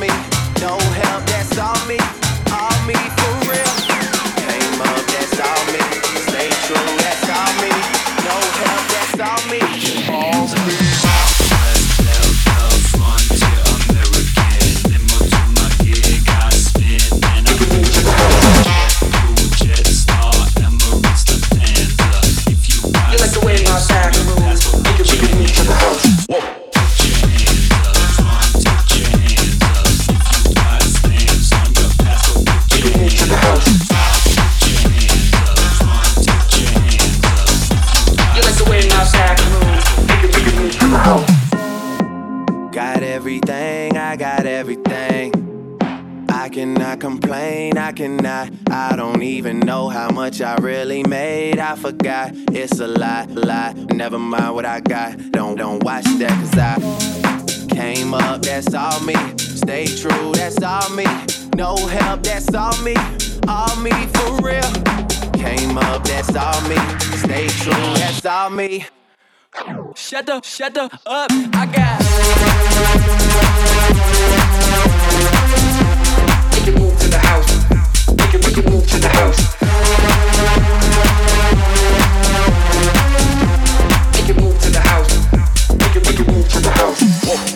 me. Never mind what I got. Don't, don't watch that, cause I came up, that's all me. Stay true, that's all me. No help, that's all me. All me for real. Came up, that's all me. Stay true, that's all me. Shut up, shut up, up. I got. We can move to the house. We can, we can move to the house. To the house.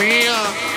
Mia.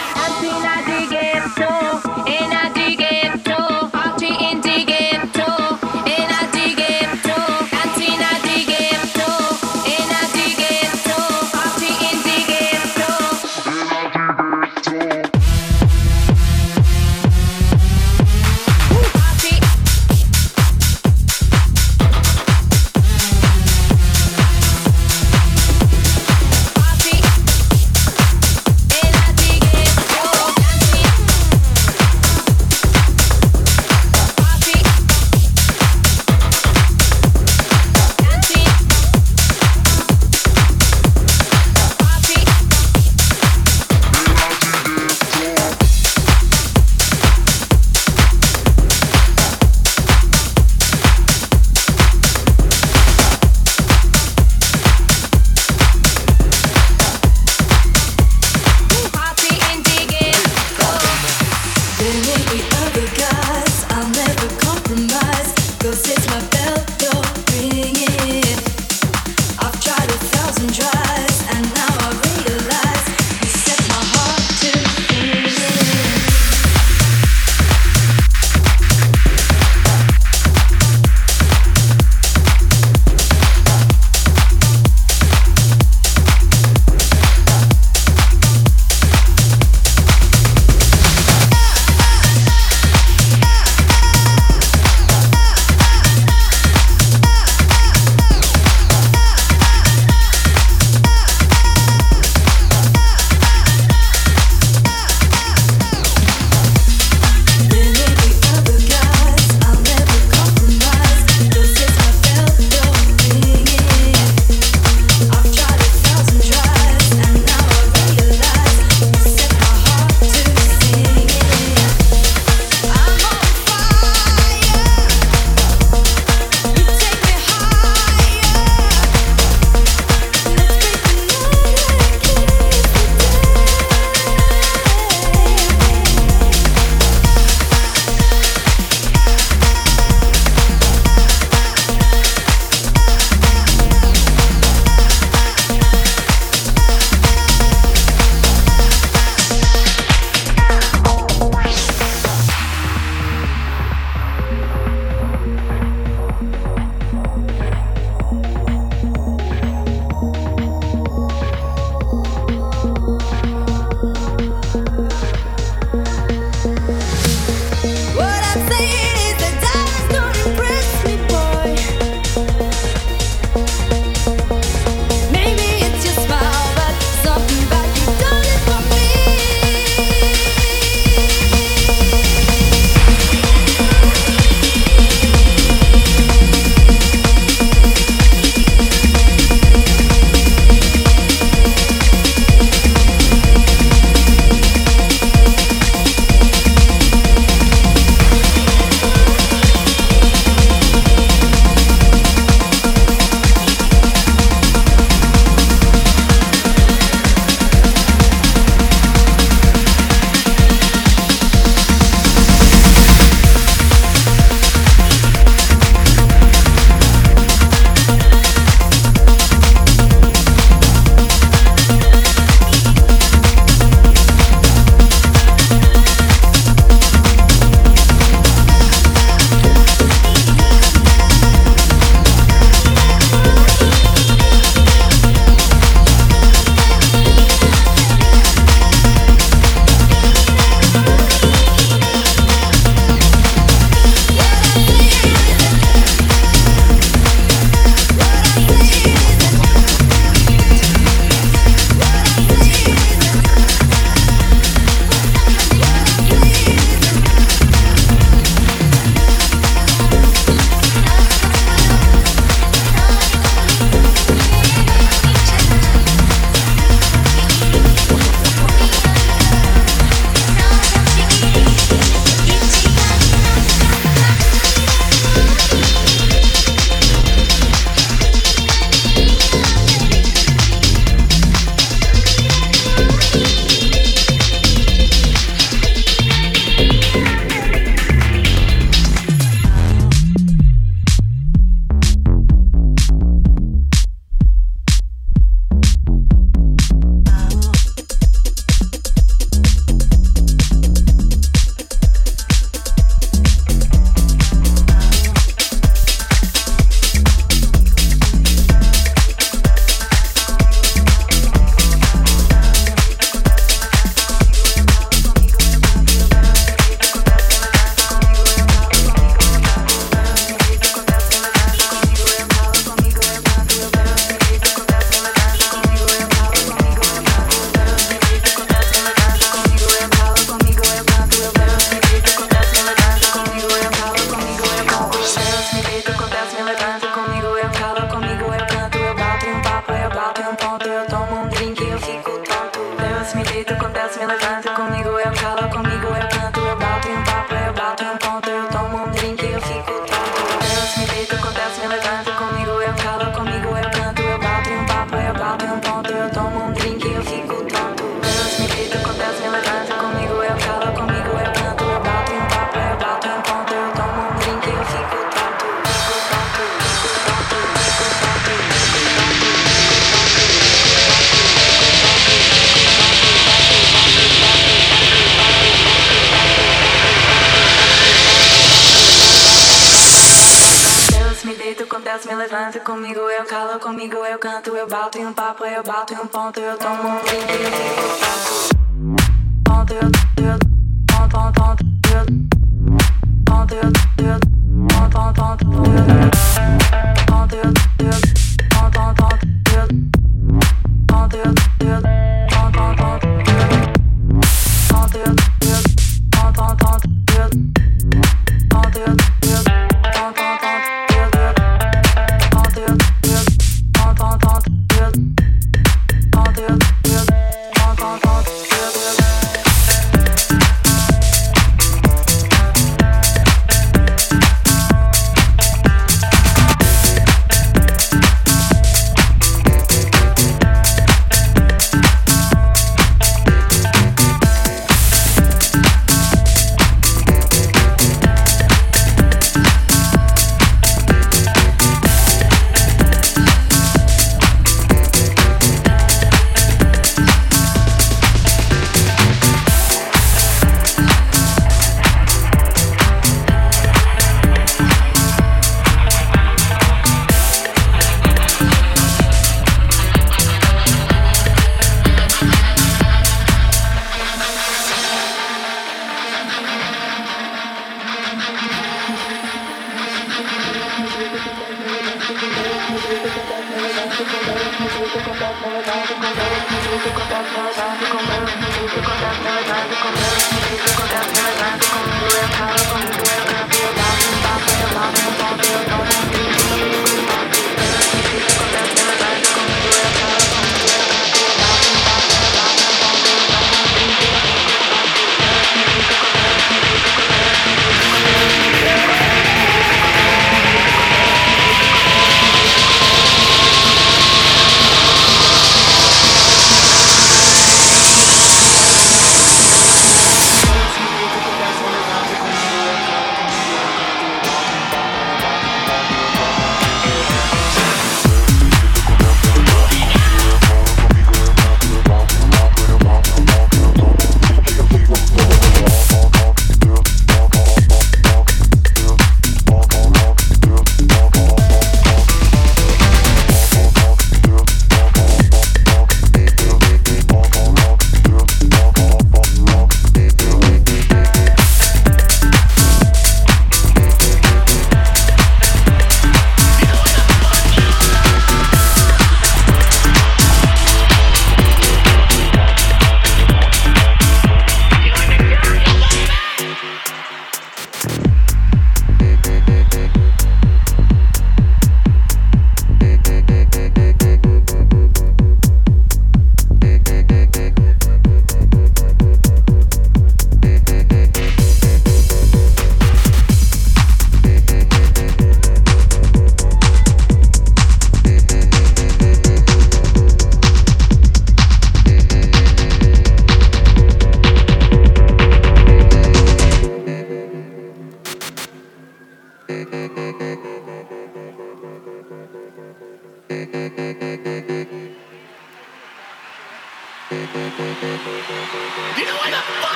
Comigo, eu calo comigo, eu canto, eu bato em um papo, eu bato em um ponto, eu tomo um drink e ponto, eu, ponto, ponto, ponto, ponto, ponto, ponto, ponto, eu,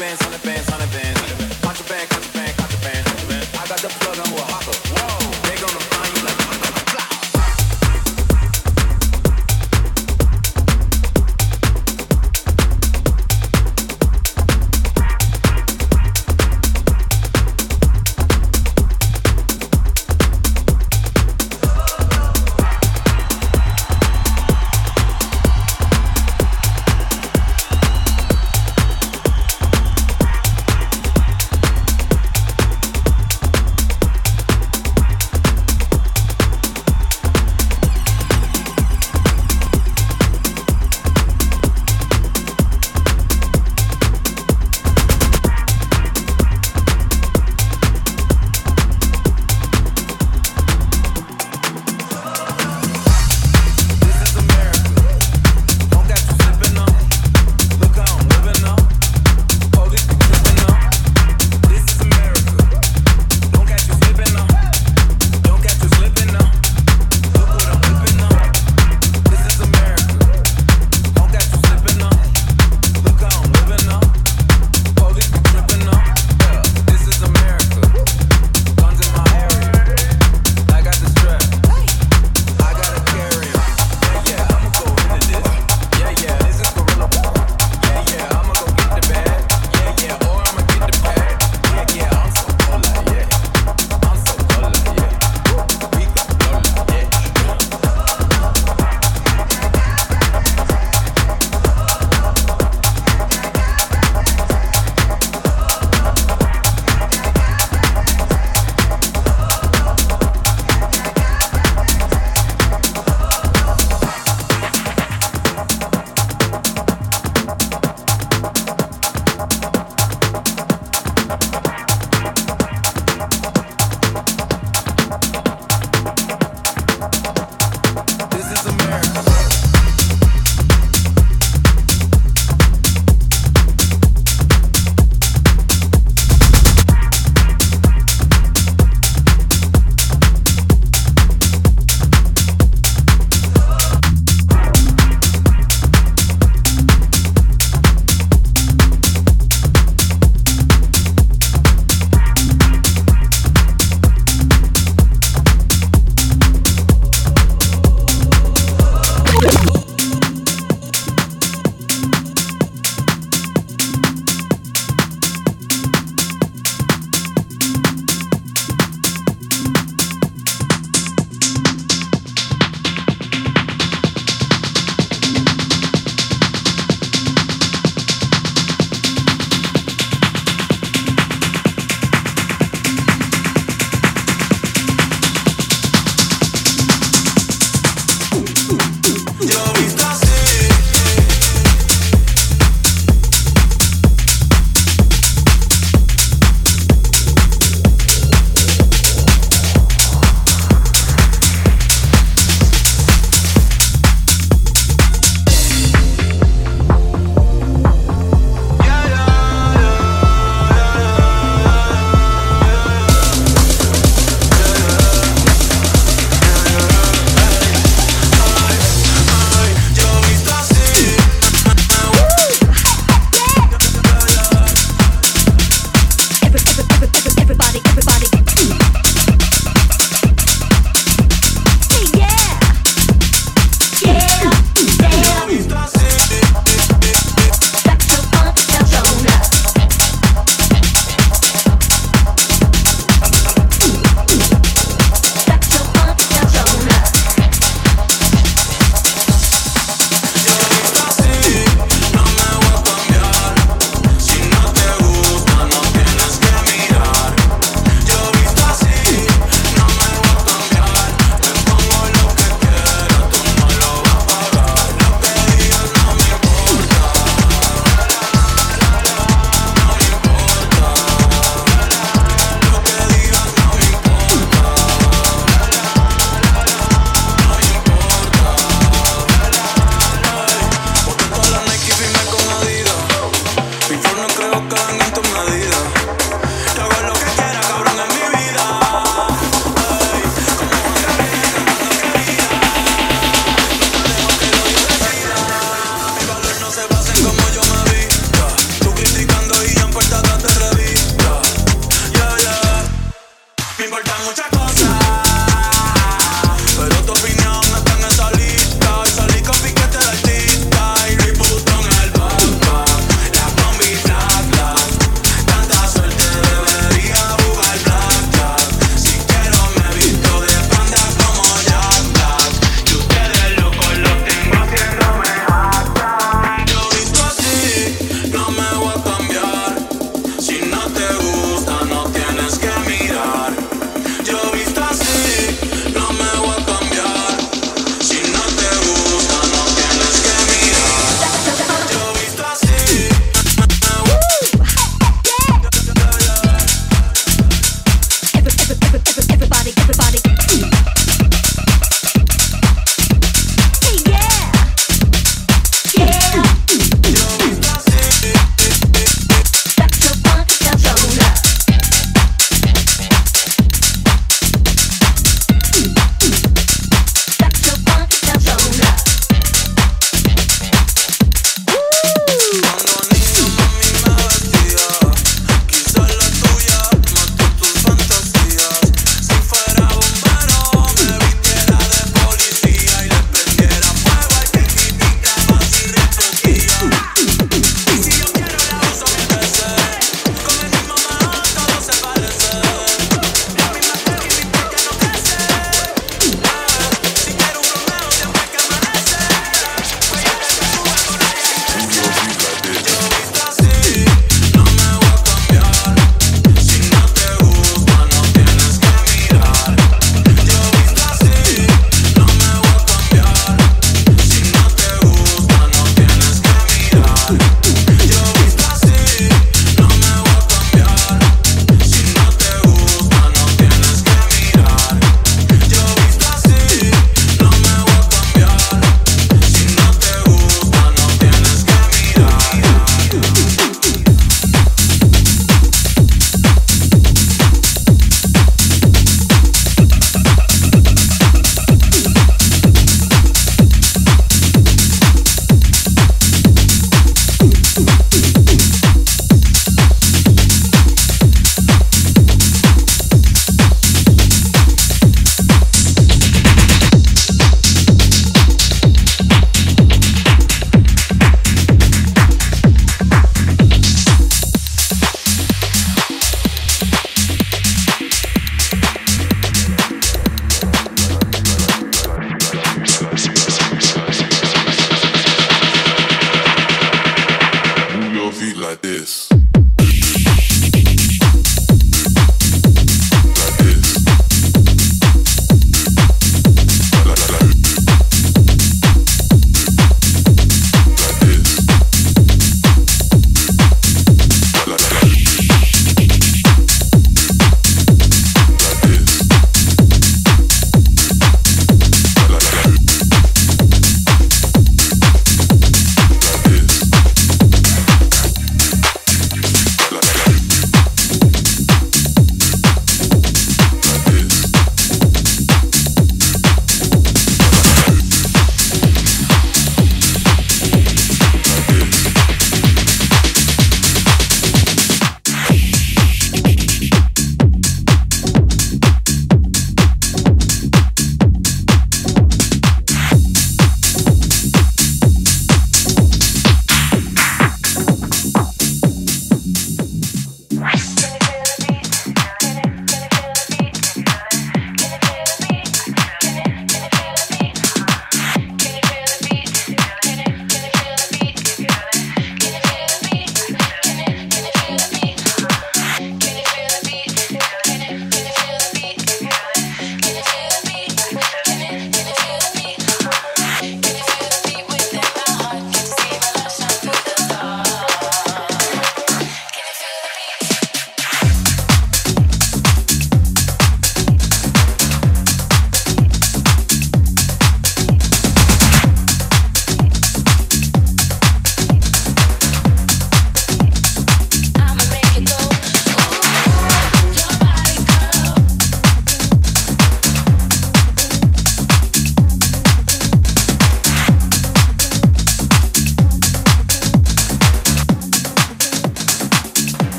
bands, hundred bands, hundred bands.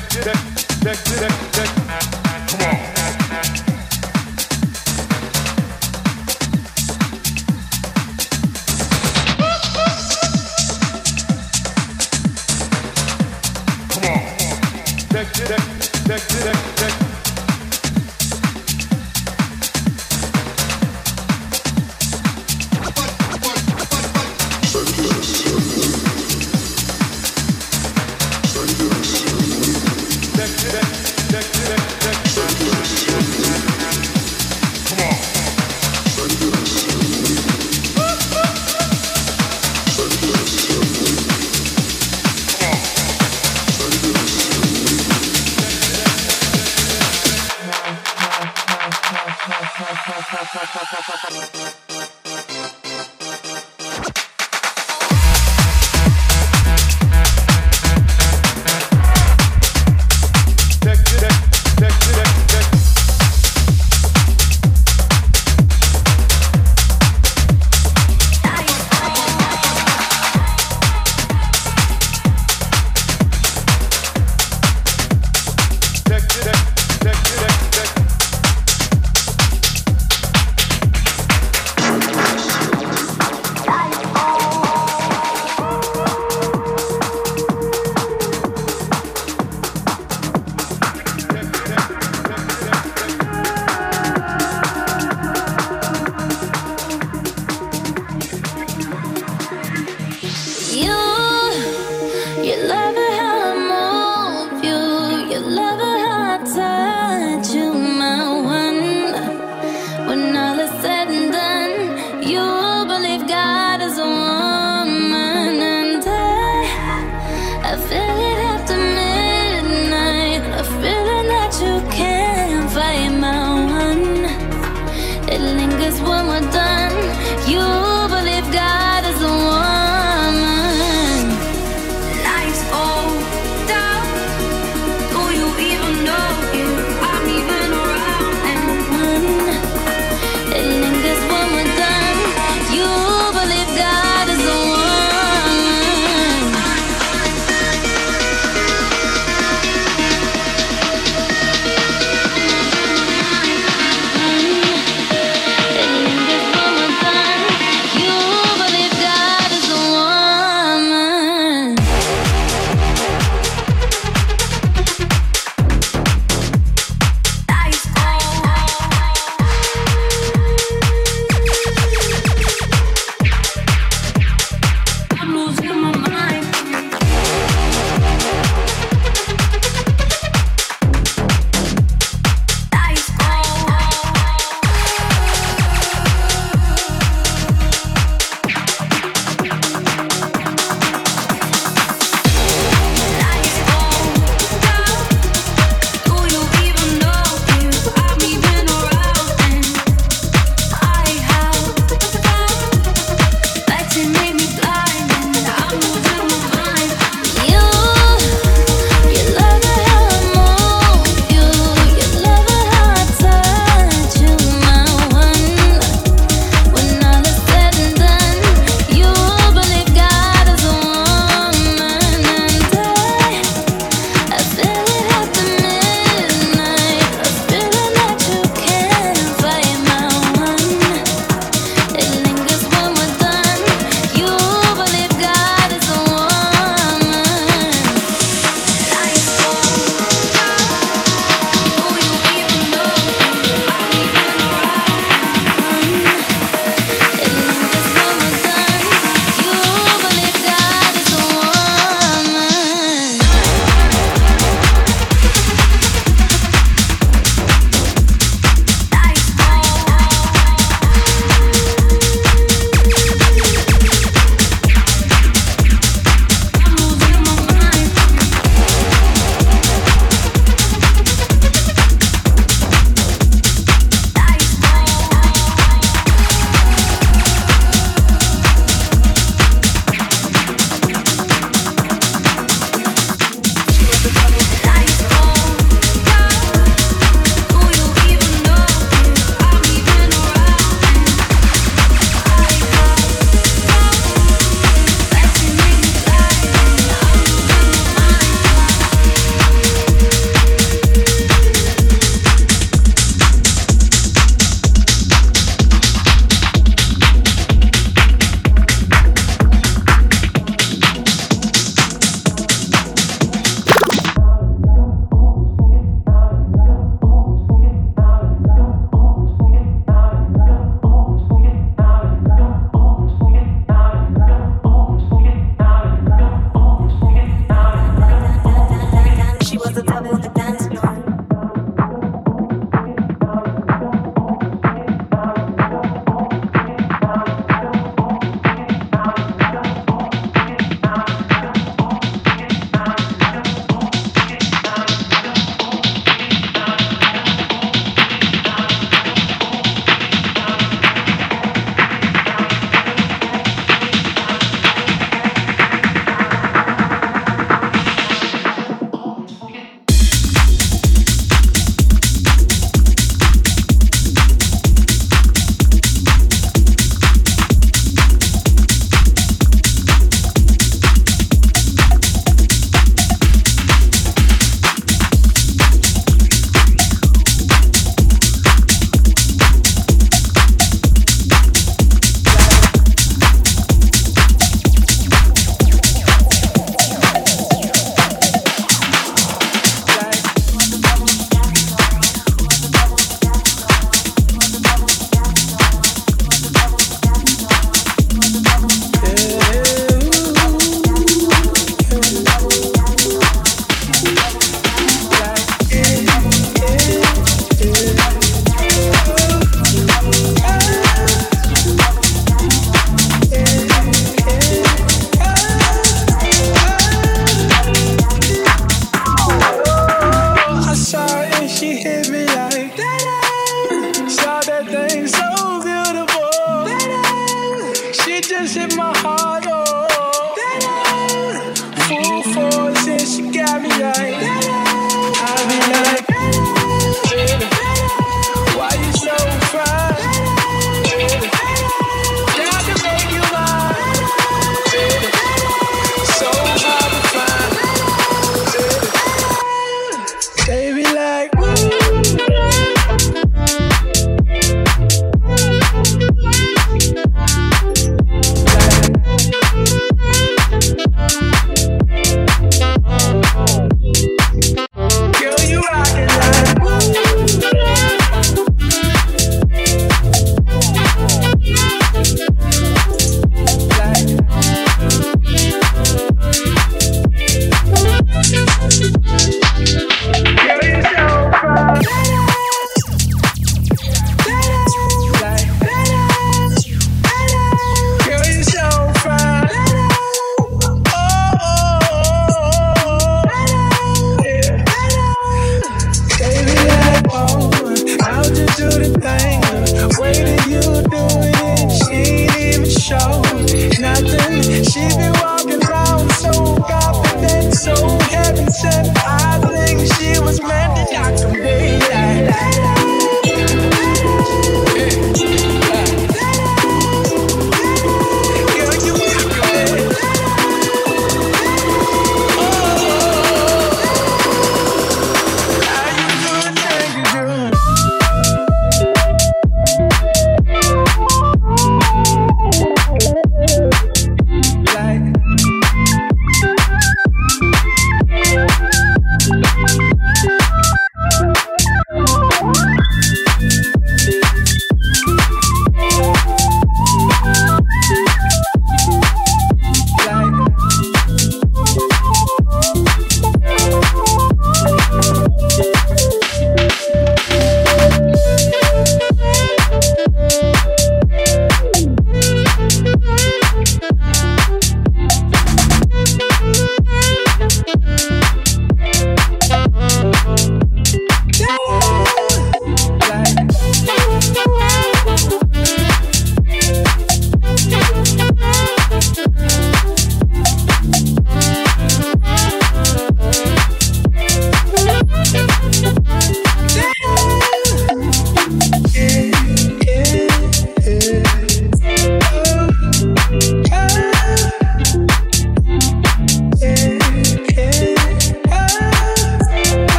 check, check, check, check. Come on.